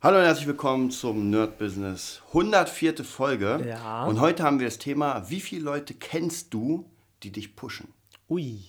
Hallo und herzlich willkommen zum Nerd Business 104. Folge. Ja. Und heute haben wir das Thema, wie viele Leute kennst du, die dich pushen? Ui.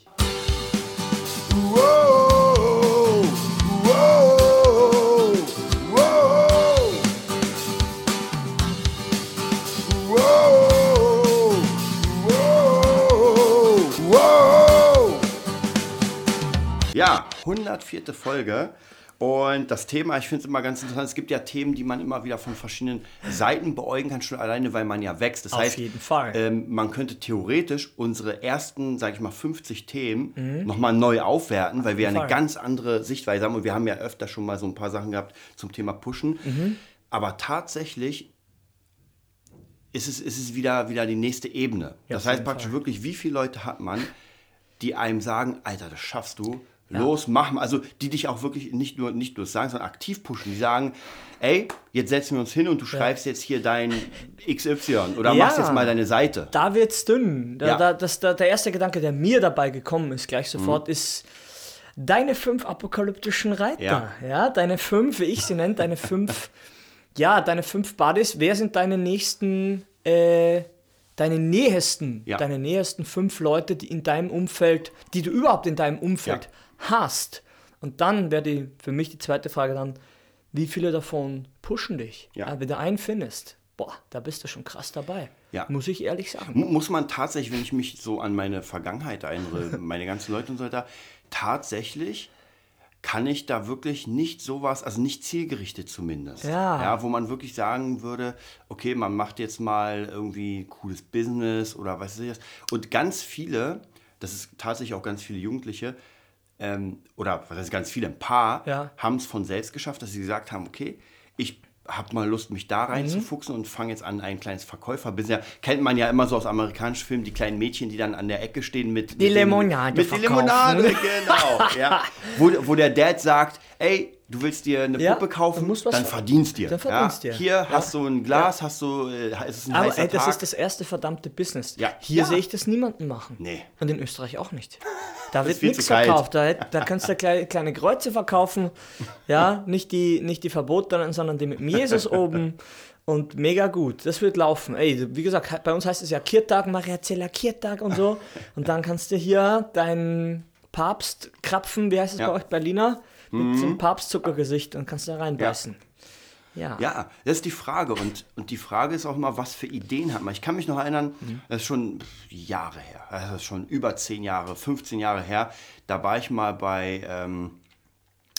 Ja, 104. Folge. Und das Thema, ich finde es immer ganz interessant, es gibt ja Themen, die man immer wieder von verschiedenen Seiten beäugen kann, schon alleine, weil man ja wächst. Das Auf heißt, jeden Fall. Ähm, man könnte theoretisch unsere ersten, sage ich mal, 50 Themen Mhm. nochmal neu aufwerten, weil wir ja eine ganz andere Sichtweise haben. Und wir haben ja öfter schon mal so ein paar Sachen gehabt zum Thema Pushen. Mhm. Aber tatsächlich ist es, ist es wieder, wieder die nächste Ebene. Ja, das auf heißt praktisch Fall. wirklich, wie viele Leute hat man, die einem sagen, Alter, das schaffst du, los, mach mal. Also die dich auch wirklich nicht nur, nicht nur sagen, sondern aktiv pushen. Die sagen, ey, jetzt setzen wir uns hin und du schreibst jetzt hier dein XY oder Ja. machst jetzt mal deine Seite. Da wird's dünn. Da, Ja. da, das, da, der erste Gedanke, der mir dabei gekommen ist, gleich sofort, Mhm. ist deine fünf apokalyptischen Reiter. Ja. Ja. deine fünf, wie ich sie nenne, deine fünf, ja, deine fünf Buddies. Wer sind deine nächsten, äh, deine nähesten, Ja. deine nähesten fünf Leute, die in deinem Umfeld, die du überhaupt in deinem Umfeld hast? Und dann wäre die, für mich die zweite Frage dann, wie viele davon pushen dich? Ja. wenn du einen findest, boah, da bist du schon krass dabei. Ja. Muss ich ehrlich sagen. Mu- Muss man tatsächlich, wenn ich mich so an meine Vergangenheit erinnere, meine ganzen Leute und so weiter, tatsächlich kann ich da wirklich nicht sowas, also nicht zielgerichtet zumindest. Ja. ja. Wo man wirklich sagen würde, okay, man macht jetzt mal irgendwie cooles Business oder was weiß ich was. Und ganz viele, das ist tatsächlich auch ganz viele Jugendliche, ähm, oder was heißt ganz viele, ein paar, Ja. haben es von selbst geschafft, dass sie gesagt haben, okay, ich habe mal Lust, mich da Mhm. reinzufuchsen und fange jetzt an, ein kleines Verkäuferbusiness. Kennt man ja immer so aus amerikanischen Filmen, die kleinen Mädchen, die dann an der Ecke stehen mit... Die mit Limonade Mit die. Limonade, genau. ja. wo, wo der Dad sagt, ey, du willst dir eine Ja, Puppe kaufen, du musst was dann ver- verdienst dir. dann verdienst ja. dir. Hier Ja. hast du ein Glas, hast du, äh, ist es ein Aber heißer ey, das Tag. ist das erste verdammte Business. Ja. Hier sehe ich das niemanden machen. Nee. Und in Österreich auch nicht. Da wird nichts verkauft. Da, da kannst du kleine, kleine Kreuze verkaufen. Ja, nicht die, nicht die verbotenen, sondern die mit Jesus oben. Und mega gut. Das wird laufen. Ey, wie gesagt, bei uns heißt es ja Kirtag, Mariazella Kirtag und so. Und dann kannst du hier deinen Papstkrapfen, wie heißt es bei euch, Berliner, mit so einem Papstzuckergesicht und kannst da reinbeißen. Ja. Ja, das ist die Frage. Und, und die Frage ist auch immer, was für Ideen hat man. Ich kann mich noch erinnern, Mhm. das ist schon Jahre her, das ist schon über 10 Jahre, 15 Jahre her. Da war ich mal bei, ähm,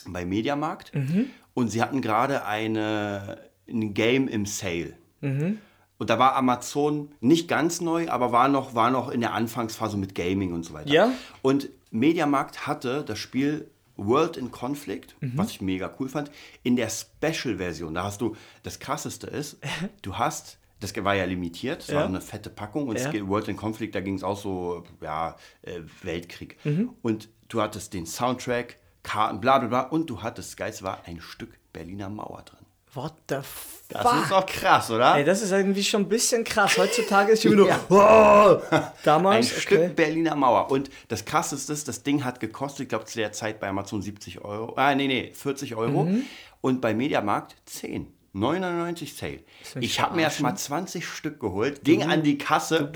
bei Mediamarkt Mhm. und sie hatten gerade eine, ein Game im Sale. Mhm. Und da war Amazon nicht ganz neu, aber war noch, war noch in der Anfangsphase mit Gaming und so weiter. Ja. Und Mediamarkt hatte das Spiel World in Conflict, Mhm. was ich mega cool fand, in der Special-Version. Da hast du, das krasseste ist, du hast, das war ja limitiert, das Ja. war eine fette Packung und Ja. World in Conflict, da ging es auch so, ja, äh, Weltkrieg. Mhm. Und du hattest den Soundtrack, Karten, bla bla bla und du hattest, das Geilste war, ein Stück Berliner Mauer drin. What the fuck? Das ist doch krass, oder? Ey, das ist irgendwie schon ein bisschen krass. Heutzutage ist schon wieder. Ja. Wow. Ein Damals. Stück okay. Berliner Mauer. Und das krasseste ist, das Ding hat gekostet, ich glaube zu der Zeit bei Amazon 70 Euro. Ah, nee, nee, 40 Euro. Mhm. Und bei Mediamarkt 10. 99 Sale. Ich habe mir erst mal 20 Stück geholt, ging an die Kasse.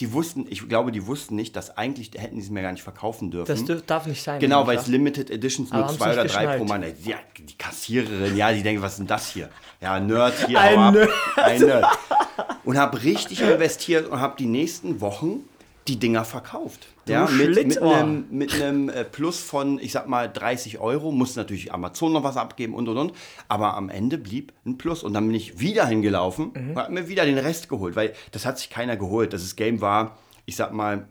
Die wussten, ich glaube, die wussten nicht, dass eigentlich hätten die es mir gar nicht verkaufen dürfen. Das dürf, darf nicht sein. Genau, weil es Limited Editions nur zwei oder drei pro. Mann. Ja, die Kassiererin, ja, die denken, was ist denn das hier? Ja, Nerd hier. Ein. Nerd. Ein Nerd. Und habe richtig investiert und habe die nächsten Wochen die Dinger verkauft. Ja, mit, mit einem mit einem äh, Plus von, ich sag mal, 30 Euro. Musste natürlich Amazon noch was abgeben und und und. Aber am Ende blieb ein Plus. Und dann bin ich wieder hingelaufen Mhm. und habe mir wieder den Rest geholt. Weil das hat sich keiner geholt. Das Game war, ich sag mal,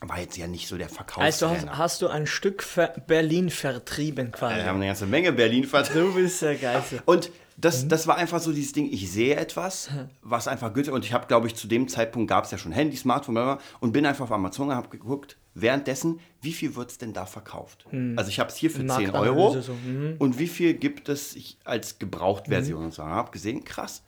war jetzt ja nicht so der Also Verkaufstrainer. hast, hast du ein Stück Ver Berlin vertrieben quasi. Wir haben eine ganze Menge Berlin vertreten. Du bist der Geilste. Und Mhm. das, das war einfach so dieses Ding, ich sehe etwas, was einfach günstig und ich habe, glaube ich, zu dem Zeitpunkt gab es ja schon Handy, Smartphone, bla, bla, bla, und bin einfach auf Amazon und habe geguckt, währenddessen, wie viel wird es denn da verkauft? Also ich habe es hier für 10 Marktanalyse Euro so, mhm. und wie viel gibt es ich- als Gebrauchtversion und so. habe gesehen, krass.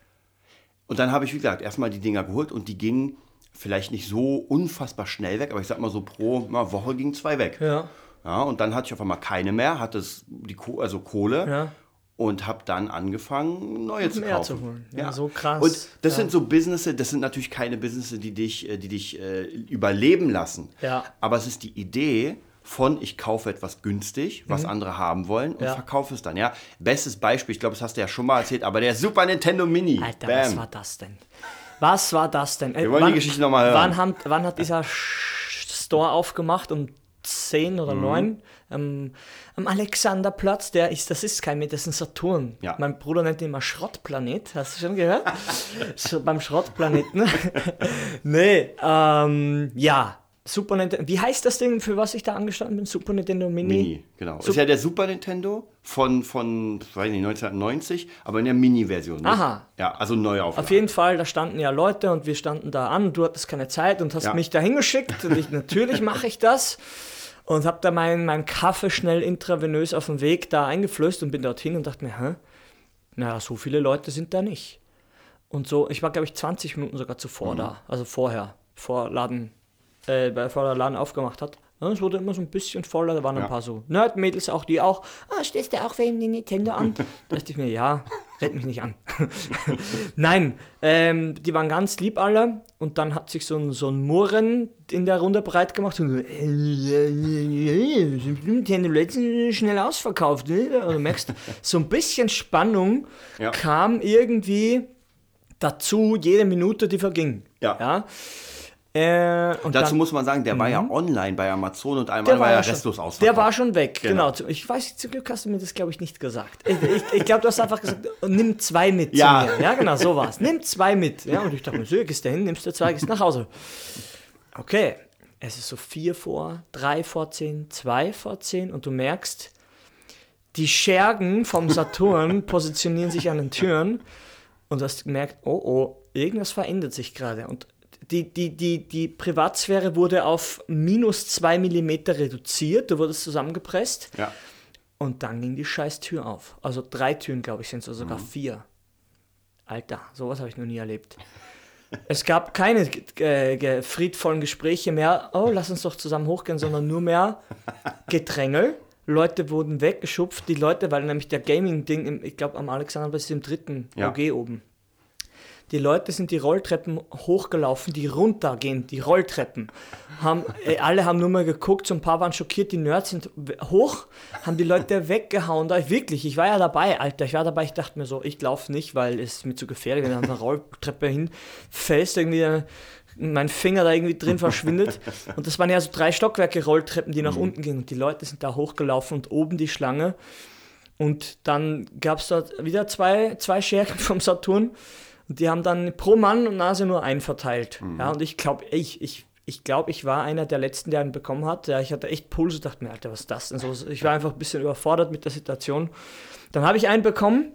Und dann habe ich, wie gesagt, erstmal die Dinger geholt und die gingen vielleicht nicht so unfassbar schnell weg, aber ich sag mal so pro na, Woche gingen zwei weg. Ja. Ja, und dann hatte ich auf einmal keine mehr, hatte es die Ko also Kohle Ja. Und habe dann angefangen, neue zu kaufen. zu holen. Ja, so krass. Und das Ja. sind so Businesses, das sind natürlich keine Businesses, die dich, äh, die dich äh, überleben lassen. Ja. Aber es ist die Idee von, ich kaufe etwas günstig, was andere haben wollen und Mhm. Ja. verkaufe es dann. Ja, bestes Beispiel, ich glaube, das hast du ja schon mal erzählt, aber der Super Nintendo Mini. Alter, Bam. was war das denn? Was war das denn? Äh, Wir wollen die Geschichte noch mal hören. Wann, haben, wann hat dieser Store aufgemacht? Um 10 Mhm. oder 9? Ähm, am Alexanderplatz, der ist, das ist kein, das ist ein Saturn. Ja. Mein Bruder nennt ihn immer Schrottplanet, hast du schon gehört? so, beim Schrottplaneten. nee, ähm, ja, Super Nintendo. Wie heißt das Ding, für was ich da angestanden bin? Super Nintendo Mini? Mini, genau. ist ja der Super Nintendo von, von weiß nicht, 1990, aber in der Mini-Version. nicht? Aha. Ja, also neu auf. Auf jeden Fall, da standen ja Leute und wir standen da an. Du hattest keine Zeit und hast Ja. mich da hingeschickt. Und ich, natürlich mache ich das. Und habe da meinen mein Kaffee schnell intravenös auf dem Weg da eingeflößt und bin dorthin und dachte mir, hä? Naja, so viele Leute sind da nicht. Und so, ich war, glaube ich, 20 Minuten sogar zuvor da. Also vorher, vor Laden, äh, bevor der Laden aufgemacht hat. Es wurde immer so ein bisschen voller, da waren Ja. ein paar so Nerd-Mädels auch, die auch, ah, stehst du auch wegen den Nintendo an? da dachte ich mir, ja, red mich nicht an. Nein, ähm, die waren ganz lieb alle und dann hat sich so ein, so ein Murren in der Runde breit gemacht und so, Nintendo letztens schnell ausverkauft. ne? Du merkst, so ein bisschen Spannung Ja. kam irgendwie dazu, jede Minute, die verging. Ja. ja? Äh, und Dazu dann, muss man sagen, der war ja online bei Amazon und einmal der war, ja schon- restlos ausverkauft. Der war schon weg, Genau. genau. Ich weiß, zum Glück hast du mir das, glaube ich, nicht gesagt. Ich, ich, ich glaube, du hast einfach gesagt, nimm zwei mit Ja. Ja, genau, so war's. Nimm zwei mit. Ja, und ich dachte mir, so, gehst du hin, nimmst du zwei, gehst nach Hause. Okay, es ist so vier vor, drei vor zehn, zwei vor zehn und du merkst, die Schergen vom Saturn positionieren sich an den Türen und du hast gemerkt, oh oh, irgendwas verändert sich gerade. Und die, die, die, die Privatsphäre wurde auf minus zwei Millimeter reduziert, du wurdest zusammengepresst Ja. und dann ging die scheiß Tür auf. Also drei Türen, glaube ich, sind es, oder sogar Mhm. vier. Alter, sowas habe ich noch nie erlebt. Es gab keine äh, friedvollen Gespräche mehr, oh, lass uns doch zusammen hochgehen, sondern nur mehr Gedrängel. Leute wurden weggeschupft, die Leute, weil nämlich der Gaming-Ding, ich glaube am Alexanderplatz ist im dritten Ja. OG oben. Die Leute sind die Rolltreppen hochgelaufen, die runtergehen, die Rolltreppen. Haben, äh, alle haben nur mal geguckt, so ein paar waren schockiert, die Nerds sind hoch, haben die Leute weggehauen. Da ich wirklich, ich war ja dabei, Alter, ich war dabei, ich dachte mir so, ich laufe nicht, weil es ist mir zu gefährlich, wenn du an der Rolltreppe hinfällst, irgendwie äh, mein Finger da irgendwie drin verschwindet. Und das waren ja so drei Stockwerke Rolltreppen, die nach unten gingen. Und die Leute sind da hochgelaufen und oben die Schlange. Und dann gab es dort wieder zwei, zwei Schergen vom Saturn. Und die haben dann pro Mann und Nase nur einen verteilt. Ja, und ich glaube, ich, ich, ich glaube, ich war einer der letzten, der einen bekommen hat. Ja, ich hatte echt Puls und dachte mir, Alter, was ist das denn so? Ich war einfach ein bisschen überfordert mit der Situation. Dann habe ich einen bekommen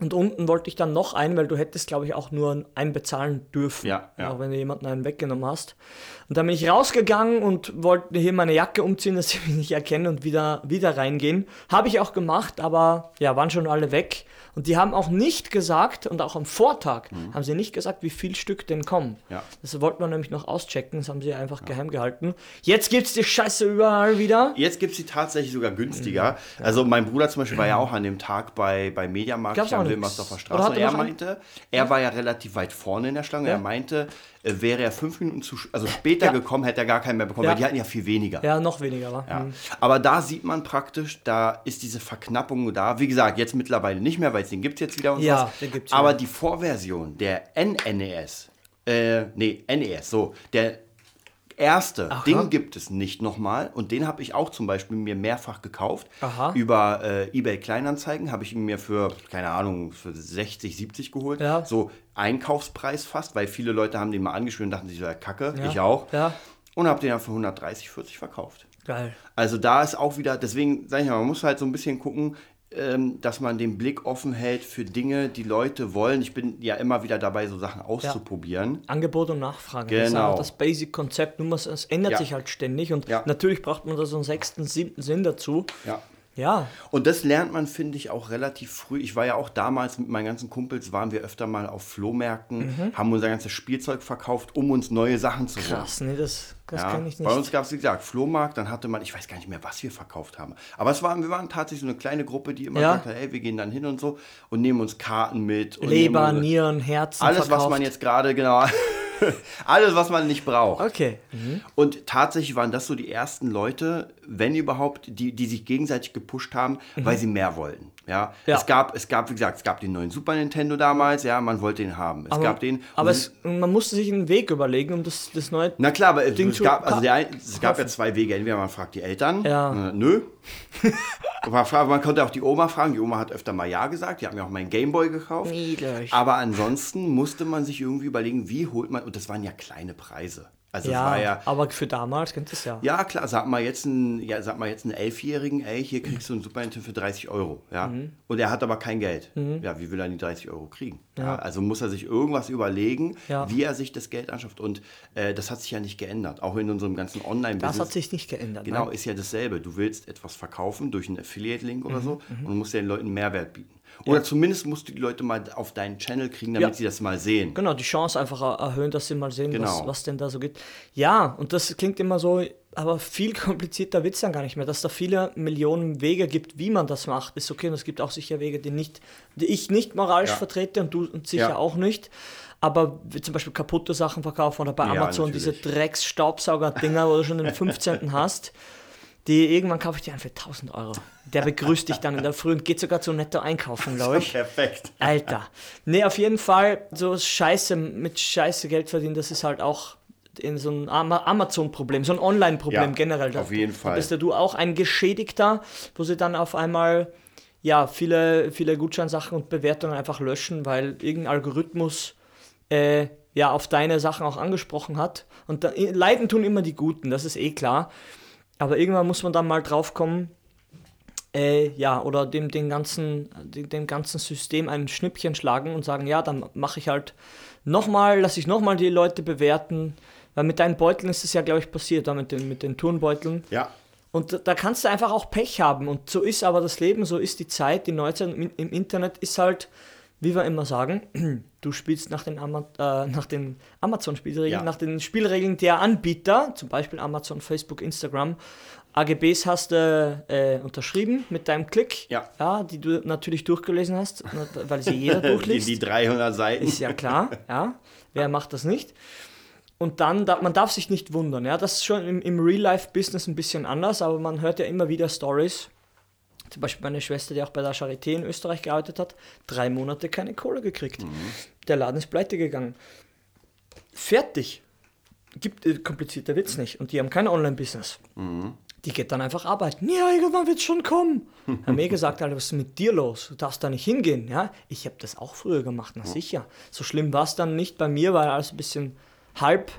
und unten wollte ich dann noch einen, weil du hättest, glaube ich, auch nur einen bezahlen dürfen. Ja, ja. Auch wenn du jemanden einen weggenommen hast. Und dann bin ich rausgegangen und wollte hier meine Jacke umziehen, dass sie mich nicht erkennen und wieder, wieder reingehen. Habe ich auch gemacht, aber ja, waren schon alle weg. Und die haben auch nicht gesagt, und auch am Vortag haben sie nicht gesagt, wie viel Stück denn kommen. Mhm. Ja. Das wollten wir nämlich noch auschecken, das haben sie einfach geheim gehalten. Jetzt gibt's die Scheiße überall wieder. Jetzt gibt es die tatsächlich sogar günstiger. Also mein Bruder zum Beispiel war ja auch an dem Tag bei, bei Mediamarkt am. Wilmersdorfer Straße. Und er meinte, er war ja relativ weit vorne in der Schlange. Ja. Er meinte, äh, wäre er fünf Minuten zu, also später Ja. gekommen, hätte er gar keinen mehr bekommen, Ja. weil die hatten ja viel weniger. Ja, noch weniger war. Ja. Mhm. Aber da sieht man praktisch, da ist diese Verknappung da. Wie gesagt, jetzt mittlerweile nicht mehr, weil es den gibt es jetzt wieder und Ja, was. den gibt's Aber wieder. die Vorversion der NNES, äh, nee, NES, so, der erste, Aha. den gibt es nicht nochmal. Und den habe ich auch zum Beispiel mir mehrfach gekauft. Aha. Über äh, eBay Kleinanzeigen habe ich ihn mir für, keine Ahnung, für 60, 70 geholt. Ja. So Einkaufspreis fast, weil viele Leute haben den mal angespielt und dachten sich so, ja, kacke, Ja. ich auch. Ja, Und habe den dann für 130, 40 verkauft. geil. Also da ist auch wieder, deswegen sage ich mal, man muss halt so ein bisschen gucken, dass man den Blick offen hält für Dinge, die Leute wollen. Ich bin ja immer wieder dabei, so Sachen auszuprobieren. Angebot und Nachfrage. Das ist Genau. einfach das Basic-Konzept. Nur es ändert Ja. sich halt ständig und Ja. natürlich braucht man da so einen sechsten, siebten Sinn dazu. Ja. Und das lernt man, finde ich, auch relativ früh. Ich war ja auch damals mit meinen ganzen Kumpels, waren wir öfter mal auf Flohmärkten, haben unser ganzes Spielzeug verkauft, um uns neue Sachen zu holen. Mhm. Krass, nee, das, das Ja, kenne ich Bei uns nicht. gab es, wie gesagt, Flohmarkt, dann hatte man, ich weiß gar nicht mehr, was wir verkauft haben. Aber es waren, wir waren tatsächlich so eine kleine Gruppe, die immer Ja. hat, hey, wir gehen dann hin und so und nehmen uns Karten mit. Leber, nehmen, Nieren, Herzen Alles, was verkauft. man jetzt gerade, genau, alles, was man nicht braucht. Okay. Und tatsächlich waren das so die ersten Leute, wenn überhaupt, die, die sich gegenseitig gepusht haben, weil sie mehr wollten. Ja? Mhm. Ja. Es, gab, es gab, wie gesagt, es gab den neuen Super Nintendo damals, ja, man wollte den haben. Es Aber, gab den. aber es, man musste sich einen Weg überlegen, um das, das neue. na klar, aber Ding es gab, also der, es gab ja zwei Wege. Entweder man fragt die Eltern, Ja. äh, nö. man, fragt, man konnte auch die Oma fragen. Die Oma hat öfter mal Ja gesagt. Die hat mir auch meinen Gameboy gekauft. Niedlich. Aber ansonsten musste man sich irgendwie überlegen, wie holt man, und das waren ja kleine Preise. Also Ja, war ja, aber für damals kennt es ja. ja, klar, sag mal jetzt einen, ja, sag mal jetzt einen Elfjährigen, ey, hier kriegst du einen Super Nintendo für 30 Euro, ja. Mhm. Und er hat aber kein Geld. Ja, wie will er die 30 Euro kriegen? Ja. also muss er sich irgendwas überlegen, Ja. wie er sich das Geld anschafft. Und äh, das hat sich ja nicht geändert, auch in unserem ganzen Online-Business. Das hat sich nicht geändert. Genau, nein. ist ja dasselbe. Du willst etwas verkaufen durch einen Affiliate-Link oder so und musst den Leuten Mehrwert bieten. Oder zumindest musst du die Leute mal auf deinen Channel kriegen, damit Ja. sie das mal sehen. Genau, die Chance einfach er- erhöhen, dass sie mal sehen, was, Genau. was denn da so geht. Ja, und das klingt immer so, aber viel komplizierter wird es dann gar nicht mehr. Dass da viele Millionen Wege gibt, wie man das macht, ist okay. Und es gibt auch sicher Wege, die, nicht, die ich nicht moralisch Ja. vertrete und du und sicher Ja. auch nicht. Aber wie zum Beispiel kaputte Sachen verkaufen oder bei Ja, Amazon diese natürlich. Drecks-Staubsauger-Dinger, wo du schon den 15. hast. Die irgendwann kaufe ich dir einen für 1000 Euro. Der begrüßt dich dann in der Früh und geht sogar zu netto einkaufen, glaube ich. Perfekt. Alter. Nee, auf jeden Fall, so Scheiße, mit Scheiße Geld verdienen, das ist halt auch in so ein Ama- Amazon-Problem, so ein Online-Problem Ja, generell. Auf jeden Fall. bist ja du auch ein Geschädigter, wo sie dann auf einmal ja, viele, viele Gutscheinsachen und Bewertungen einfach löschen, weil irgendein Algorithmus äh, ja, auf deine Sachen auch angesprochen hat. Und da, leiden tun immer die Guten, das ist eh klar. Aber irgendwann muss man dann mal drauf kommen, äh, ja, oder dem, dem, ganzen, dem, dem ganzen System ein Schnippchen schlagen und sagen, ja, dann mache ich halt nochmal, lasse ich nochmal die Leute bewerten. Weil mit deinen Beuteln ist es ja, glaube ich, passiert, da mit den, mit den Turnbeuteln. Ja. Und da- kannst du einfach auch Pech haben. Und so ist aber das Leben, so ist die Zeit, die Neuzeit im Internet ist halt, wie wir immer sagen, du spielst nach den, Ama äh, nach den Amazon-Spielregeln, Ja. nach den Spielregeln der Anbieter, zum Beispiel Amazon, Facebook, Instagram. AGBs hast du äh, unterschrieben mit deinem Klick, Ja. ja, die du natürlich durchgelesen hast, weil sie jeder Die, durchliest. die 300 Seiten. Ist ja klar, ja. Wer macht das nicht? Und dann, da, man darf sich nicht wundern, ja. Das ist schon im, im Real-Life-Business ein bisschen anders, aber man hört ja immer wieder Stories. Zum Beispiel meine Schwester, die auch bei der Charité in Österreich gearbeitet hat, drei Monate keine Kohle gekriegt. Der Laden ist pleite gegangen. Fertig. Gibt äh, komplizierter Witz nicht. Und die haben kein Online-Business. Die geht dann einfach arbeiten. Ja, irgendwann wird es schon kommen. Haben mir gesagt, Alter, was ist mit dir los? Du darfst da nicht hingehen. Ja, ich habe das auch früher gemacht, na sicher. So schlimm war es dann nicht bei mir, weil alles ein bisschen halb,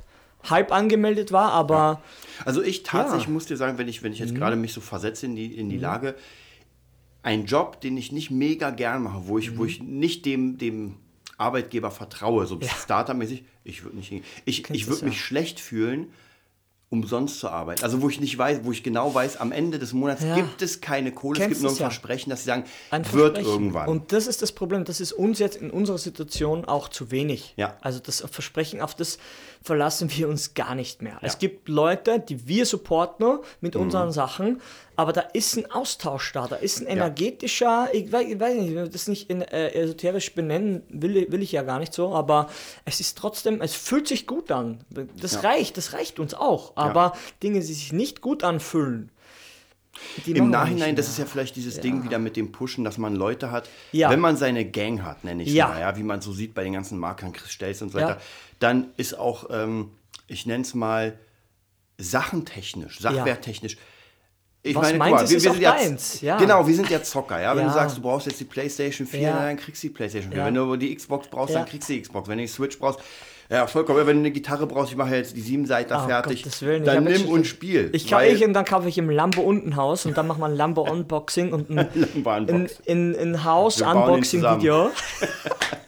halb angemeldet war, aber Also ich tatsächlich Ja. Mhm. muss dir sagen, wenn ich, wenn ich jetzt gerade mich so versetze in die, in die Lage, ein Job, den ich nicht mega gern mache, wo ich, wo Mhm. ich nicht dem, dem Arbeitgeber vertraue, so Starter-mäßig, ich würde nicht hingehen. Ich, ich würde mich ja. schlecht fühlen, umsonst zu arbeiten. Also wo ich nicht weiß, wo ich genau weiß, am Ende des Monats Ja. gibt es keine Kohle, es Kennst gibt nur ein es ja. Versprechen, dass sie sagen, ein wird irgendwann. Und das ist das Problem. Das ist uns jetzt in unserer Situation auch zu wenig. Ja. Also das Versprechen, auf das verlassen wir uns gar nicht mehr. Es gibt Leute, die wir supporten mit Mhm. unseren Sachen, aber da ist ein Austausch da, da ist ein energetischer, ich weiß, ich weiß nicht, ich das nicht in, äh, esoterisch benennen, will, will ich ja gar nicht so, aber es ist trotzdem, es fühlt sich gut an. Das Ja. reicht, das reicht uns auch. Aber Dinge, die sich nicht gut anfühlen, Im Nachhinein, das ist ja vielleicht dieses Ding wieder mit dem Pushen, dass man Leute hat, Ja. wenn man seine Gang hat, nenne ich es Ja. mal, ja, wie man so sieht bei den ganzen Markern, Chris Stelz und so Ja. weiter, dann ist auch, ähm, ich nenne es mal, sachentechnisch, sachwerttechnisch. Ich Was meine, guck meins mal, ist, wir, ist wir sind ja, deins, ja. Genau, wir sind ja Zocker, ja. Wenn Ja. du sagst, du brauchst jetzt die PlayStation 4, Ja. dann kriegst du die PlayStation 4. Ja. Wenn du die Xbox brauchst, Ja. dann kriegst du die Xbox. Wenn du die Switch brauchst, ja, vollkommen. Wenn du eine Gitarre brauchst, ich mache jetzt die sieben Seiten Oh, fertig, ich dann nimm und spiel. Ich kaufe ich und dann kaufe ich im Lambo unten Haus und dann machen wir ein Lambo Unboxing und ein, Lambo ein, Unboxing. ein, ein Haus bauen ihn Unboxing Video.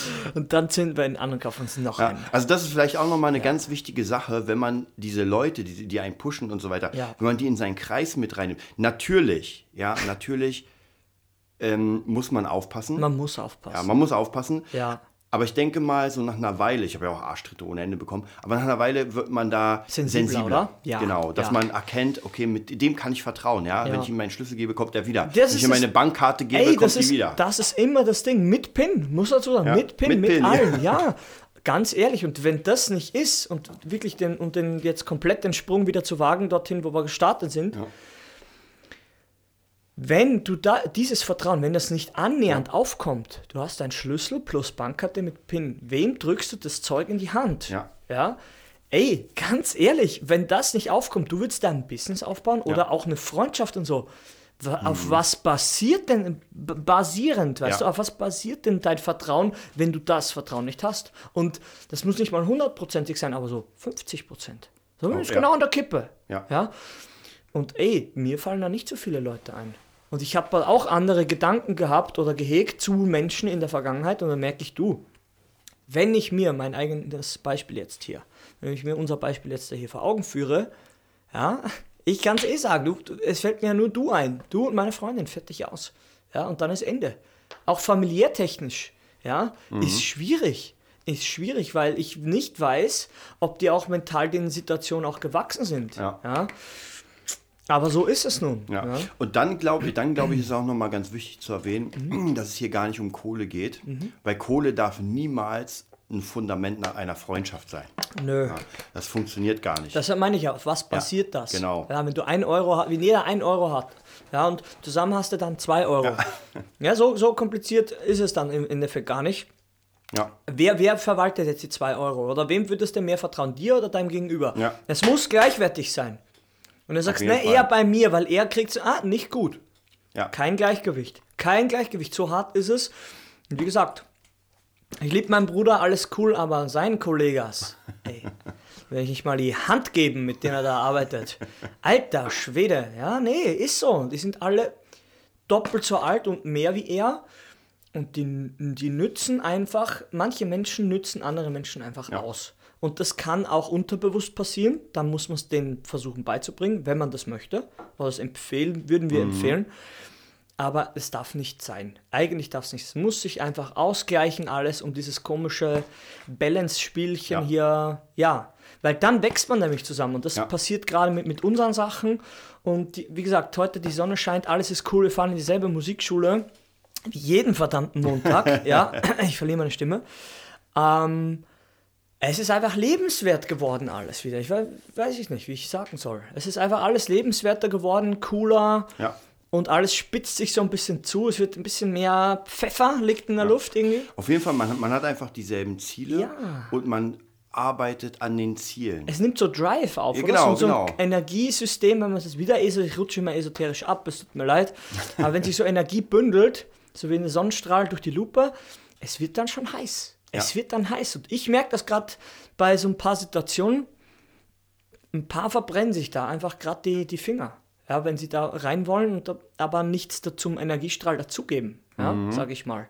Und dann zünden wir einen an und kaufen uns noch Ja, einen. also das ist vielleicht auch nochmal eine ganz wichtige Sache, wenn man diese Leute, die, die einen pushen und so weiter, Ja. wenn man die in seinen Kreis mit reinnimmt. Natürlich, ja, natürlich ähm, muss man aufpassen. Man muss aufpassen. ja, man muss aufpassen. Ja. Aber ich denke mal, so nach einer Weile, ich habe ja auch Arschtritte ohne Ende bekommen, aber nach einer Weile wird man da Sensibler, sensibler. oder? Ja, Genau, dass ja. man erkennt, okay, mit dem kann ich vertrauen, ja. Ja. Wenn ich ihm meinen Schlüssel gebe, kommt er wieder. Das Wenn ich ihm meine Bankkarte gebe, Ey, kommt sie wieder. das ist immer das Ding. Mit PIN, muss dazu sagen. Ja, Mit PIN, mit mit, PIN, ja. allen, ja. Ganz ehrlich, und wenn das nicht ist und wirklich den, und den jetzt komplett den Sprung wieder zu wagen, dorthin, wo wir gestartet sind, Ja. Wenn du da dieses Vertrauen, wenn das nicht annähernd aufkommt, du hast einen Schlüssel plus Bankkarte mit PIN, wem drückst du das Zeug in die Hand? Ja. Ja. Ey, ganz ehrlich, wenn das nicht aufkommt, du willst da ein Business aufbauen oder auch eine Freundschaft und so. Auf was basiert denn, basierend, weißt Ja. du, auf was basiert denn dein Vertrauen, wenn du das Vertrauen nicht hast? Und das muss nicht mal hundertprozentig sein, aber so 50 Prozent. So ist ja. genau an der Kippe. Ja. ja. Und ey, mir fallen da nicht so viele Leute ein. Und ich habe auch andere Gedanken gehabt oder gehegt zu Menschen in der Vergangenheit und dann merke ich, du, wenn ich mir mein eigenes Beispiel jetzt hier, wenn ich mir unser Beispiel jetzt hier vor Augen führe, ja, ich kann es eh sagen, du, du, es fällt mir ja nur du ein. Du und meine Freundin, fertig aus. Ja, und dann ist Ende. Auch familiärtechnisch, ja, ist schwierig. Ist schwierig, weil ich nicht weiß, ob die auch mental den Situationen auch gewachsen sind. Ja. ja. Aber so ist es nun. Ja. Ja. Und dann glaube ich, dann glaube ich, ist auch nochmal ganz wichtig zu erwähnen, Mhm. dass es hier gar nicht um Kohle geht, weil Kohle darf niemals ein Fundament einer Freundschaft sein. Nö. Ja, das funktioniert gar nicht. Deshalb meine ich ja, auf was basiert das? genau. Ja, wenn du ein Euro hast, wenn jeder ein Euro hat, ja, und zusammen hast du dann zwei Euro. Ja, so, so kompliziert ist es dann im Endeffekt gar nicht. ja. Wer, wer verwaltet jetzt die zwei Euro? Oder wem würdest du mehr vertrauen? Dir oder deinem Gegenüber? Ja. Es muss gleichwertig sein. Und du sagst, jeden ne, Fall. eher bei mir, weil er kriegt, ah, nicht gut. Ja. Kein Gleichgewicht. Kein Gleichgewicht. So hart ist es. Und wie gesagt, ich liebe meinen Bruder, alles cool, aber sein Kollegas, ey, will ich nicht mal die Hand geben, mit denen er da arbeitet. Alter Schwede, ja, nee, ist so. Die sind alle doppelt so alt und mehr wie er. Und die, die nützen einfach, manche Menschen nützen andere Menschen einfach aus. Und das kann auch unterbewusst passieren. Dann muss man es denen versuchen beizubringen, wenn man das möchte. Oder das empfehlen, würden wir empfehlen. Aber es darf nicht sein. Eigentlich darf es nicht. Es muss sich einfach ausgleichen alles, um dieses komische Balance-Spielchen Ja. hier, ja. Weil dann wächst man nämlich zusammen. Und das Ja. passiert gerade mit, mit unseren Sachen. Und die, wie gesagt, heute die Sonne scheint, alles ist cool. Wir fahren in dieselbe Musikschule. Wie jeden verdammten Montag. ja, ich verliere meine Stimme. Ähm, es ist einfach lebenswert geworden, alles wieder. Ich weiß, weiß ich nicht, wie ich sagen soll. Es ist einfach alles lebenswerter geworden, cooler. Ja. Und alles spitzt sich so ein bisschen zu. Es wird ein bisschen mehr Pfeffer, liegt in der Luft irgendwie. Auf jeden Fall, man, hat- man hat einfach dieselben Ziele Ja. und man arbeitet an den Zielen. Es nimmt so Drive auf, Ja, genau, so, genau. ein Energiesystem, wenn man das wieder eso, ich rutsche immer esoterisch ab, es tut mir leid. Aber wenn sich so Energie bündelt, so wie ein Sonnenstrahl durch die Lupe, es wird dann schon heiß. Es wird dann heiß. Und ich merke das gerade bei so ein paar Situationen, ein paar verbrennen sich da einfach gerade die, die Finger. Ja, wenn sie da rein wollen, und da, aber nichts zum Energiestrahl dazugeben, ja, sage ich mal.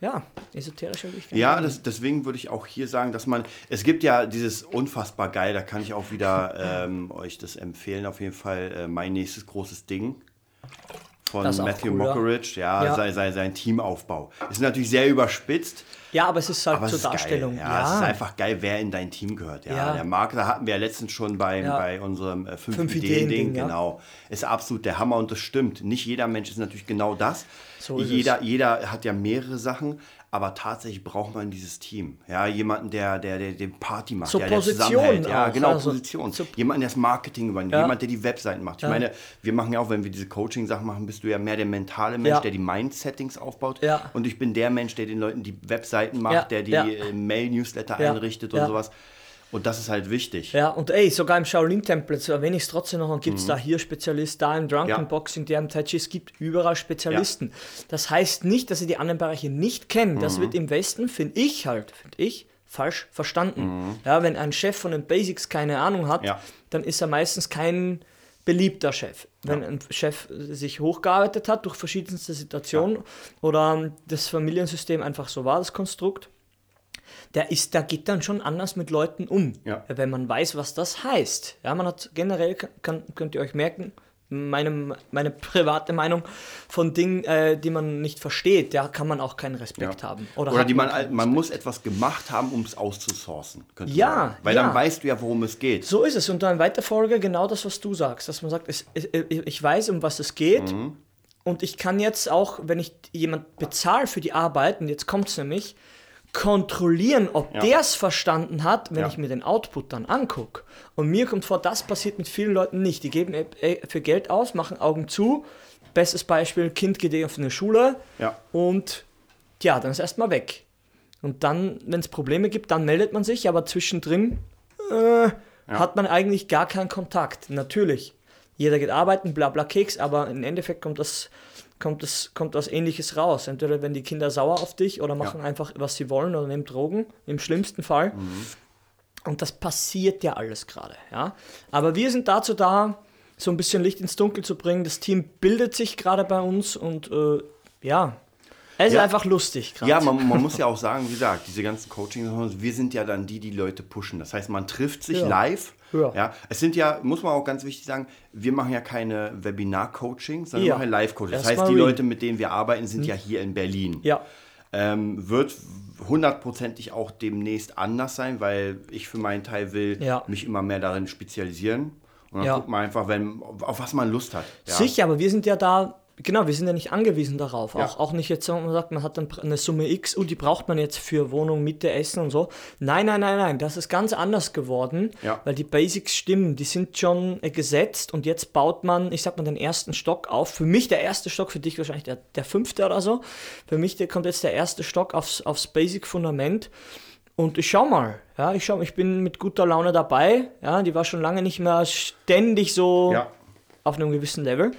Ja, esoterisch würde ich gerne Ja, das, deswegen würde ich auch hier sagen, dass man, es gibt ja dieses unfassbar geil, da kann ich auch wieder ähm, euch das empfehlen, auf jeden Fall äh, mein nächstes großes Ding von Matthew cool, ja. Mockridge, ja, Ja. Sein, sein, sein Teamaufbau. Ist natürlich sehr überspitzt, ja, aber es ist halt zur ist Darstellung. geil. Ja, es ist einfach geil, wer in dein Team gehört. Ja, Ja. der Marc, da hatten wir ja letztens schon beim, Ja. bei unserem äh, fünf, Fünf Ideen-Ding, Ideen-Ding, ja. genau. Ist absolut der Hammer und das stimmt. Nicht jeder Mensch ist natürlich genau das. So jeder, jeder hat ja mehrere Sachen, aber tatsächlich braucht man dieses Team. Ja, jemanden, der, der, der den Party macht, So der, der zusammenhält. Ja, auch, genau, also Position. jemanden, der das Marketing übernimmt, Ja. jemand, der die Webseiten macht. Ich Ja. meine, wir machen ja auch, wenn wir diese Coaching-Sachen machen, bist du ja mehr der mentale Mensch, Ja. der die Mind-Settings aufbaut. Ja. Und ich bin der Mensch, der den Leuten die Webseiten macht, Ja, der die ja. äh, Mail-Newsletter Ja, einrichtet und ja. sowas. Und das ist halt wichtig. Ja, und ey, sogar im Shaolin-Tempel, erwähne ich es trotzdem noch, gibt es da hier Spezialist, da im Drunken Mhm. Ja. Boxing, der im Tai Chi, es gibt überall Spezialisten. Das heißt nicht, dass sie die anderen Bereiche nicht kennen. Mhm. Das wird im Westen, finde ich halt, finde ich, falsch verstanden. Mhm. Ja, wenn ein Chef von den Basics keine Ahnung hat, Ja. dann ist er meistens kein beliebter Chef. Wenn ein Chef sich hochgearbeitet hat durch verschiedenste Situationen oder das Familiensystem einfach so war, das Konstrukt, der ist, da geht dann schon anders mit Leuten um, Ja. wenn man weiß, was das heißt. Ja, man hat generell, kann, könnt ihr euch merken, meine, meine private Meinung von Dingen, äh, die man nicht versteht, da kann man auch keinen Respekt Ja. haben. Oder, hat die man, keinen man muss etwas gemacht haben, um es auszusourcen. man Ja. Weil ja. dann weißt du ja, worum es geht. So ist es. Und dann in weiter Folge genau das, was du sagst, dass man sagt, es, es, ich weiß, um was es geht. Mhm. Und ich kann jetzt auch, wenn ich jemand bezahle für die Arbeit, und jetzt kommt es nämlich, kontrollieren, ob Ja. der es verstanden hat, wenn Ja. ich mir den Output dann angucke. Und mir kommt vor, das passiert mit vielen Leuten nicht. Die geben äh, für Geld aus, machen Augen zu. Bestes Beispiel, Kind geht eh auf eine Schule Ja. und ja, dann ist erstmal weg. Und dann, wenn es Probleme gibt, dann meldet man sich, aber zwischendrin äh, hat man eigentlich gar keinen Kontakt. Natürlich. Jeder geht arbeiten, bla bla Keks, aber im Endeffekt kommt das, kommt das, kommt das Ähnliches raus. Entweder wenn die Kinder sauer auf dich oder machen einfach, was sie wollen oder nehmen Drogen, im schlimmsten Fall. Und das passiert ja alles gerade. Ja? Aber wir sind dazu da, so ein bisschen Licht ins Dunkel zu bringen. Das Team bildet sich gerade bei uns und äh, ja, es ist Ja. einfach lustig gerade. Ja, man, man muss ja auch sagen, wie gesagt, diese ganzen Coaching, wir sind ja dann die, die Leute pushen. Das heißt, man trifft sich Ja. live. Ja. es sind ja, muss man auch ganz wichtig sagen, wir machen ja keine Webinar-Coaching, sondern Ja. wir machen Live-Coaching. Das Erstmal heißt, die. Leute, mit denen wir arbeiten, sind ja hier in Berlin. ja. Ähm, wird hundertprozentig auch demnächst anders sein, weil ich für meinen Teil will Ja. mich immer mehr darin spezialisieren. Und dann Ja. guckt man einfach, wenn, auf was man Lust hat. Ja. Sicher, aber wir sind ja da, genau, wir sind ja nicht angewiesen darauf. Ja. Auch, auch nicht jetzt, wenn man sagt, man hat dann eine Summe X, und die braucht man jetzt für Wohnung, Miete, Essen und so. Nein, nein, nein, nein, das ist ganz anders geworden, Ja. weil die Basics stimmen, die sind schon äh, gesetzt und jetzt baut man, ich sag mal, den ersten Stock auf. Für mich der erste Stock, für dich wahrscheinlich der, der fünfte oder so. Für mich der kommt jetzt der erste Stock aufs, aufs Basic-Fundament. Und ich schau mal, ja, ich schau, ich bin mit guter Laune dabei. Ja, die war schon lange nicht mehr ständig so Ja. auf einem gewissen Level.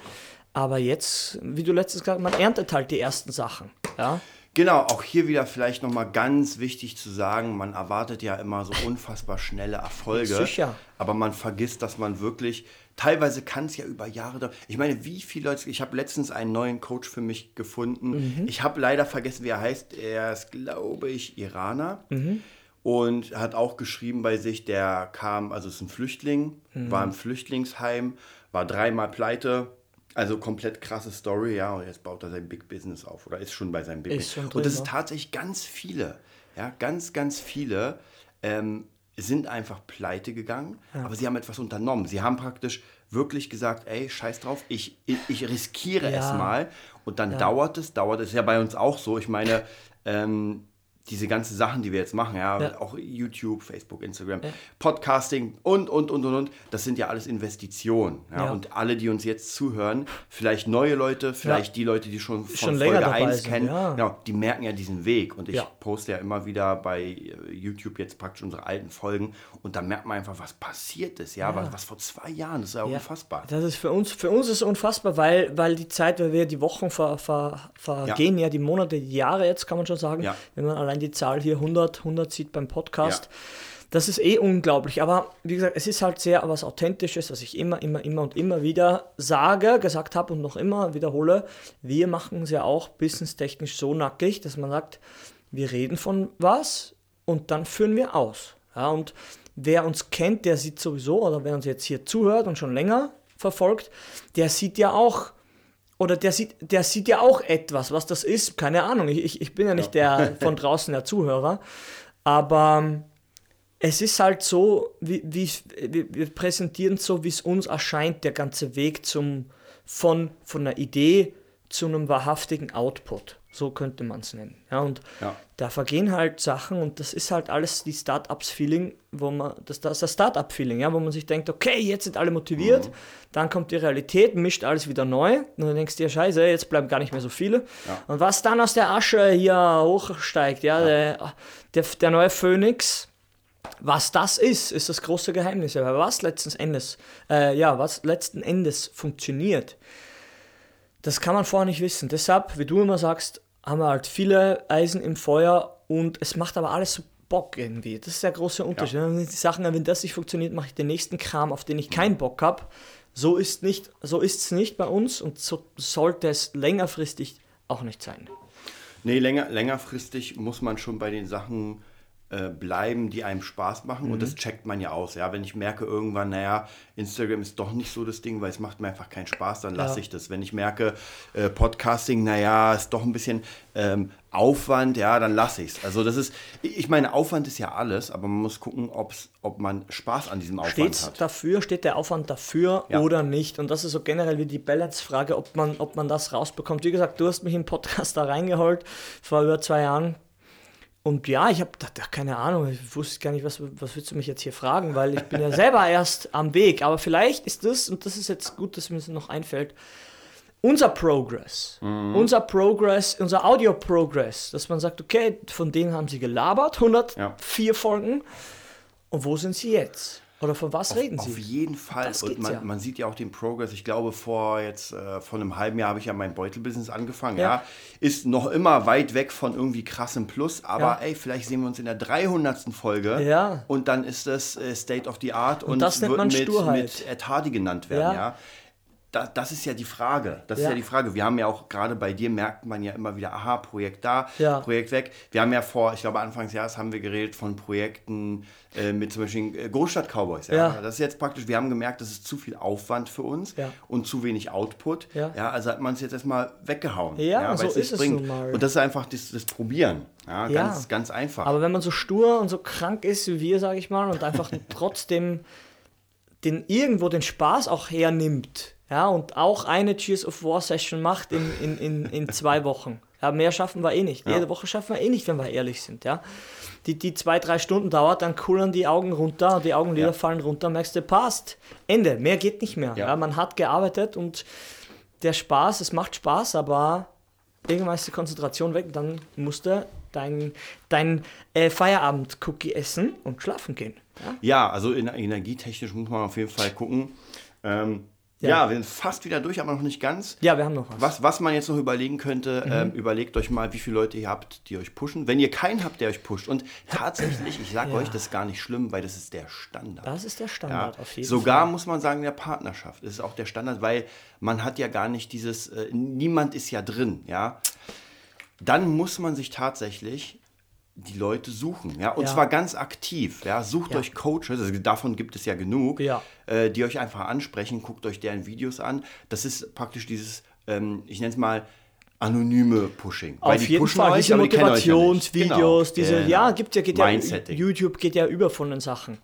Aber jetzt, wie du letztes gesagt hast, man erntet halt die ersten Sachen. Ja, Genau, auch hier wieder vielleicht nochmal ganz wichtig zu sagen, man erwartet ja immer so unfassbar schnelle Erfolge. Sicher. Aber man vergisst, dass man wirklich, teilweise kann es ja über Jahre dauern. Ich meine, wie viele Leute, ich habe letztens einen neuen Coach für mich gefunden. Ich habe leider vergessen, wie er heißt. Er ist, glaube ich, Iraner. Und hat auch geschrieben bei sich, der kam, also ist ein Flüchtling, war im Flüchtlingsheim, war dreimal pleite. Also komplett krasse Story, ja, und jetzt baut er sein Big Business auf oder ist schon bei seinem Big Business. Und das ist ne? tatsächlich ganz viele, ja, ganz, ganz viele ähm, sind einfach pleite gegangen, aber sie haben etwas unternommen. Sie haben praktisch wirklich gesagt, ey, scheiß drauf, ich, ich, ich riskiere Ja. es mal. Und dann dauert es, dauert es ja bei uns auch so. Ich meine, ähm, diese ganzen Sachen, die wir jetzt machen, ja, Ja. auch YouTube, Facebook, Instagram, Podcasting und, und, und, und, und, das sind ja alles Investitionen. Ja? Ja. Und alle, die uns jetzt zuhören, vielleicht neue Leute, vielleicht die Leute, die schon von Schon Folge dabei 1 sind, kennen, ja. genau, die merken ja diesen Weg. Und ich Ja. poste ja immer wieder bei äh, YouTube jetzt praktisch unsere alten Folgen und da merkt man einfach, was passiert ist, ja, Was, was vor zwei Jahren, das ist ja, Ja. unfassbar. Das ist für uns, für uns ist unfassbar, weil, weil die Zeit, weil wir die Wochen ver, ver, vergehen, ja. die Monate, die Jahre jetzt, kann man schon sagen, Ja. wenn man allein die Zahl hier 100, 100 sieht beim Podcast. Ja. Das ist eh unglaublich, aber wie gesagt, es ist halt sehr was Authentisches, was ich immer, immer, immer und immer wieder sage, gesagt habe und noch immer wiederhole. Wir machen es ja auch businesstechnisch so nackig, dass man sagt, wir reden von was und dann führen wir aus. Ja, und wer uns kennt, der sieht sowieso, oder wer uns jetzt hier zuhört und schon länger verfolgt, der sieht ja auch, oder der sieht, der sieht ja auch etwas, was das ist. Keine Ahnung, ich, ich, bin ja nicht der von draußen der Zuhörer, aber ähm, es ist halt so, wie, wie, wir wir präsentieren so, wie es uns erscheint, der ganze Weg zum, von, von einer Idee zu einem wahrhaftigen Output. So könnte man es nennen. Ja, und Ja. da vergehen halt Sachen und das ist halt alles die Startups-Feeling, wo man, das, das ist das Startup-Feeling, ja, wo man sich denkt, okay, jetzt sind alle motiviert, Mhm. dann kommt die Realität, mischt alles wieder neu und dann denkst du dir, scheiße, jetzt bleiben gar nicht mehr so viele. Ja. Und was dann aus der Asche hier hochsteigt, ja, Der, der, der neue Phönix, was das ist, ist das große Geheimnis. Aber was letzten Endes, äh, ja, was letzten Endes funktioniert, das kann man vorher nicht wissen. Deshalb, wie du immer sagst, haben wir halt viele Eisen im Feuer und es macht aber alles so Bock irgendwie. Das ist der große Unterschied. Wenn die Sachen, wenn das nicht funktioniert, mache ich den nächsten Kram, auf den ich keinen Bock habe. So ist nicht, so nicht bei uns und so sollte es längerfristig auch nicht sein. Nee, länger, längerfristig muss man schon bei den Sachen äh, bleiben, die einem Spaß machen Mhm. und das checkt man ja aus. Ja, wenn ich merke irgendwann, naja, Instagram ist doch nicht so das Ding, weil es macht mir einfach keinen Spaß, dann lasse Ja. ich das. Wenn ich merke, äh, Podcasting, naja, ist doch ein bisschen ähm, Aufwand, ja, dann lasse ich es. Also das ist, ich meine, Aufwand ist ja alles, aber man muss gucken, ob's, ob man Spaß an diesem Aufwand Steht's hat. dafür, steht der Aufwand dafür Ja. oder nicht? Und das ist so generell wie die Balance-Frage, ob man, ob man das rausbekommt. Wie gesagt, du hast mich im Podcast da reingeholt vor über zwei Jahren. Und ja, ich habe keine Ahnung, ich wusste gar nicht, was, was willst du mich jetzt hier fragen, weil ich bin ja selber erst am Weg. Aber vielleicht ist das, und das ist jetzt gut, dass mir das noch einfällt, unser Progress, Mhm. unser Progress, unser Audio-Progress, dass man sagt, okay, von denen haben sie gelabert, 104 Folgen, und wo sind sie jetzt? Oder von was reden Auf sie? jeden Fall. Und man, ja. man sieht ja auch den Progress. Ich glaube, vor jetzt äh, vor einem halben Jahr habe ich ja mein Beutelbusiness angefangen. Ja. Ja. Ist noch immer weit weg von irgendwie krassem Plus. Aber Ja. ey, vielleicht sehen wir uns in der 300. Folge. Ja. Und dann ist das äh, State of the Art und, das nennt wird man mit, Sturheit. mit Ed Hardy genannt werden. Ja. Ja. Da, das ist ja die Frage. Das ist Ja. ja die Frage. Wir haben ja auch gerade bei dir merkt man ja immer wieder, aha, Projekt da, Ja. Projekt weg. Wir haben ja vor, ich glaube, Anfangs Jahres haben wir geredet von Projekten äh, mit zum Beispiel äh, Großstadt-Cowboys. Ja. Ja. Das ist jetzt praktisch, wir haben gemerkt, das ist zu viel Aufwand für uns Ja. und zu wenig Output. Ja. also hat man es jetzt erstmal weggehauen. Ja, so es ist es nun mal. Und das ist einfach das, das Probieren. Ja, Ja. Ganz, ganz einfach. Aber wenn man so stur und so krank ist wie wir, sage ich mal, und einfach trotzdem den irgendwo den Spaß auch hernimmt, ja, und auch eine Cheers of War Session macht in, in, in, in zwei Wochen. Ja, mehr schaffen wir eh nicht. Ja. Jede Woche schaffen wir eh nicht, wenn wir ehrlich sind, ja. Die, die zwei, drei Stunden dauert, dann kullern die Augen runter und die Augenlider Ja. fallen runter, merkst du, passt. Ende. Mehr geht nicht mehr. Ja. Ja. man hat gearbeitet und der Spaß, es macht Spaß, aber irgendwann ist die Konzentration weg, dann musst du dein, dein äh, Feierabend-Cookie essen und schlafen gehen. Ja? Ja, also in, energietechnisch muss man auf jeden Fall gucken. Ähm, ja. Ja. wir sind fast wieder durch, aber noch nicht ganz. ja, wir haben noch was. Was, was man jetzt noch überlegen könnte, Mhm. ähm, überlegt euch mal, wie viele Leute ihr habt, die euch pushen. Wenn ihr keinen habt, der euch pusht. Und tatsächlich, ich sage Ja. euch, das ist gar nicht schlimm, weil das ist der Standard. Das ist der Ja, Standard auf jeden sogar Fall. muss man sagen, in der Partnerschaft ist auch der Standard, weil man hat ja gar nicht dieses, äh, niemand ist ja drin, ja. Dann muss man sich tatsächlich die Leute suchen, ja, und Ja. zwar ganz aktiv, ja. Sucht Ja. euch Coaches, also davon gibt es ja genug, Ja. äh, die euch einfach ansprechen, guckt euch deren Videos an. Das ist praktisch dieses, ähm, ich nenne es mal anonyme Pushing. Weil Auf die jeden Fall, euch, diese euch ja. Motivationsvideos, Genau, diese, genau. ja, gibt ja, geht ja. YouTube geht ja über von den Sachen.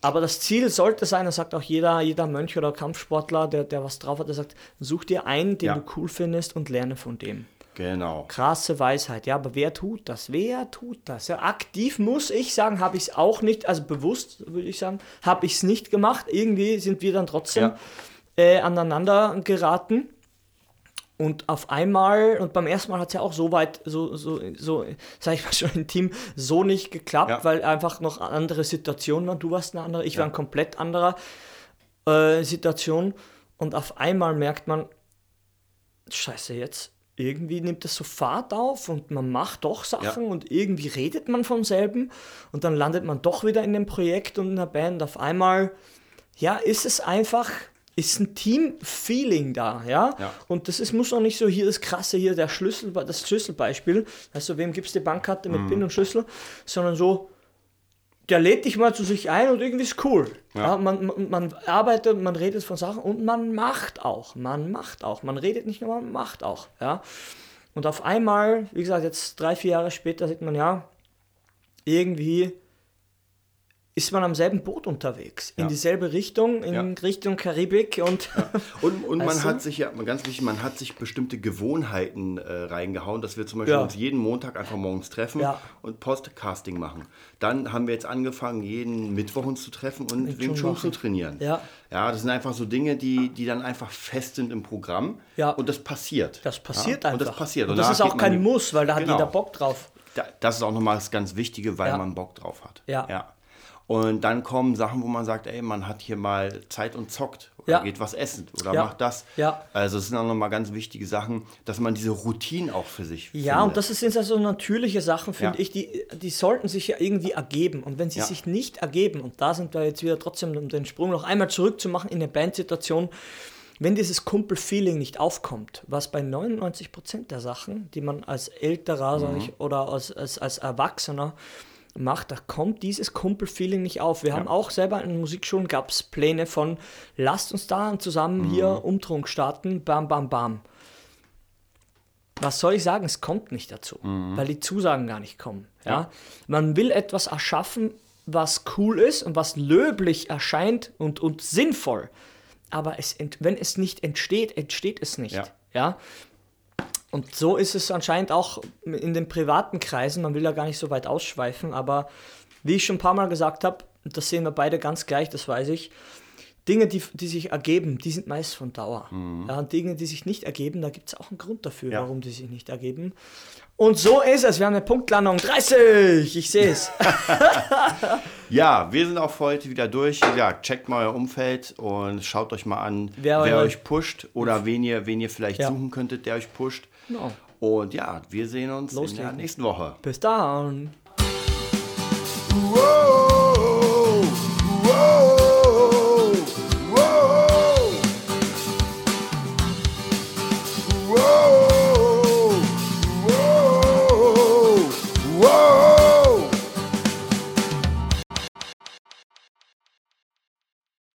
Aber das Ziel sollte sein, das sagt auch jeder, jeder Mönch oder Kampfsportler, der, der was drauf hat, der sagt, such dir einen, den Ja. du cool findest und lerne von dem. Genau. Krasse Weisheit, ja, aber wer tut das? Wer tut das? Ja, aktiv muss ich sagen, habe ich es auch nicht, also bewusst würde ich sagen, habe ich es nicht gemacht. Irgendwie sind wir dann trotzdem Ja. äh, aneinander geraten. Und auf einmal, und beim ersten Mal hat es ja auch so weit, so, so, so, sag ich mal schon im Team, so nicht geklappt, Ja. weil einfach noch andere Situationen waren. Du warst eine andere, ich war Ja. eine komplett andere äh, Situation. Und auf einmal merkt man, scheiße, jetzt irgendwie nimmt es so Fahrt auf und man macht doch Sachen Ja. und irgendwie redet man vom selben und dann landet man doch wieder in dem Projekt und in der Band. Auf einmal, ja, ist es einfach, ist ein Team-Feeling da, ja? Ja. Und das ist, muss auch nicht so hier das krasse, hier der Schlüssel, das Schlüsselbeispiel, also wem gibst du die Bankkarte Mhm. mit PIN und Schlüssel, sondern so, der lädt dich mal zu sich ein und irgendwie ist cool. Ja. Ja. man, man, man arbeitet, man redet von Sachen und man macht auch. Man macht auch. Man redet nicht nur, man macht auch. Ja. Und auf einmal, wie gesagt, jetzt drei, vier Jahre später sieht man ja, irgendwie ist man am selben Boot unterwegs. In Ja. dieselbe Richtung, in Ja. Richtung Karibik und Und, und man hat sich ja, ganz wichtig, man hat sich bestimmte Gewohnheiten äh, reingehauen, dass wir zum Beispiel Ja. uns jeden Montag einfach morgens treffen Ja. und Podcasting machen. Dann haben wir jetzt angefangen, jeden Mittwoch uns zu treffen und Wing Wing Chun zu trainieren. Ja. ja, das sind einfach so Dinge, die, die dann einfach fest sind im Programm. Ja. Und das passiert. das passiert ja? einfach. Und das passiert. Und das ist auch kein Muss, weil da hat Genau. jeder Bock drauf. Da, das ist auch nochmal das ganz Wichtige, weil Ja. man Bock drauf hat. Ja. Und dann kommen Sachen, wo man sagt, ey, man hat hier mal Zeit und zockt. Oder Ja. geht was essen. Oder Ja. macht das. Ja. Also es sind auch nochmal ganz wichtige Sachen, dass man diese Routinen auch für sich Ja, findet. und das sind ja so natürliche Sachen, finde ich, die, die sollten sich ja irgendwie ergeben. Und wenn sie sich nicht ergeben, und da sind wir jetzt wieder trotzdem, um den Sprung noch einmal zurückzumachen in eine Bandsituation, wenn dieses Kumpel-Feeling nicht aufkommt, was bei 99% der Sachen, die man als Älterer, Mhm. ich, oder als, als, als Erwachsener macht, da kommt dieses Kumpelfeeling nicht auf. Wir haben auch selber in Musikschulen gab es Pläne von, lasst uns da zusammen hier Umtrunk starten, bam, bam, bam. Was soll ich sagen? Es kommt nicht dazu, weil die Zusagen gar nicht kommen. Ja? Man will etwas erschaffen, was cool ist und was löblich erscheint und, und sinnvoll. Aber es ent, wenn es nicht entsteht, entsteht es nicht. Ja. ja? Und so ist es anscheinend auch in den privaten Kreisen. Man will ja gar nicht so weit ausschweifen, aber wie ich schon ein paar Mal gesagt habe, das sehen wir beide ganz gleich, das weiß ich, Dinge, die, die sich ergeben, die sind meist von Dauer. Ja, und Dinge, die sich nicht ergeben, da gibt es auch einen Grund dafür, Ja. warum die sich nicht ergeben. Und so ist es. Wir haben eine Punktlandung. 30! Ich sehe es. Ja, wir sind auch für heute wieder durch. Ja, checkt mal euer Umfeld und schaut euch mal an, Wer wer, euch pusht oder wen ihr, wen ihr vielleicht Ja. suchen könntet, der euch pusht. Genau. Und ja, wir sehen uns in der Loslegen. nächsten Woche. Bis dann. Wow.